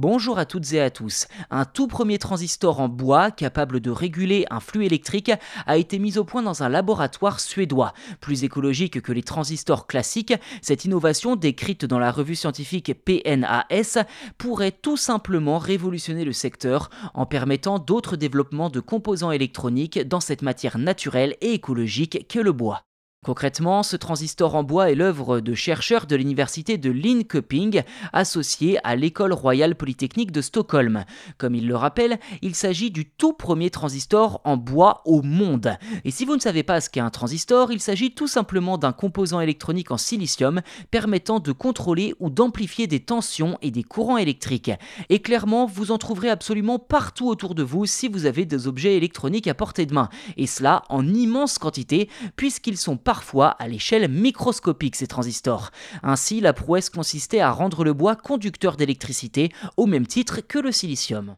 Bonjour à toutes et à tous. Un tout premier transistor en bois capable de réguler un flux électrique a été mis au point dans un laboratoire suédois. Plus écologique que les transistors classiques, cette innovation décrite dans la revue scientifique PNAS pourrait tout simplement révolutionner le secteur en permettant d'autres développements de composants électroniques dans cette matière naturelle et écologique qu'est le bois. Concrètement, ce transistor en bois est l'œuvre de chercheurs de l'université de Linköping associés à l'école royale polytechnique de Stockholm. Comme il le rappelle, il s'agit du tout premier transistor en bois au monde. Et si vous ne savez pas ce qu'est un transistor, il s'agit tout simplement d'un composant électronique en silicium permettant de contrôler ou d'amplifier des tensions et des courants électriques. Et clairement, vous en trouverez absolument partout autour de vous si vous avez des objets électroniques à portée de main. Et cela en immense quantité puisqu'ils sont parfois à l'échelle microscopique ces transistors. Ainsi, la prouesse consistait à rendre le bois conducteur d'électricité au même titre que le silicium.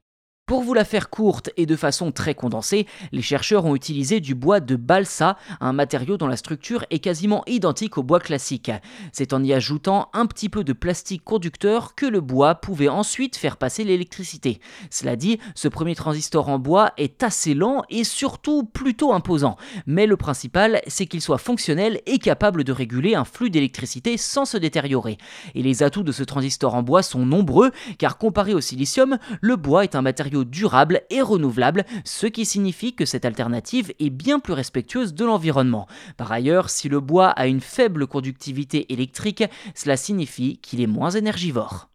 Pour vous la faire courte et de façon très condensée, les chercheurs ont utilisé du bois de balsa, un matériau dont la structure est quasiment identique au bois classique. C'est en y ajoutant un petit peu de plastique conducteur que le bois pouvait ensuite faire passer l'électricité. Cela dit, ce premier transistor en bois est assez lent et surtout plutôt imposant. Mais le principal, c'est qu'il soit fonctionnel et capable de réguler un flux d'électricité sans se détériorer. Et les atouts de ce transistor en bois sont nombreux, car comparé au silicium, le bois est un matériau durable et renouvelable, ce qui signifie que cette alternative est bien plus respectueuse de l'environnement. Par ailleurs, si le bois a une faible conductivité électrique, cela signifie qu'il est moins énergivore.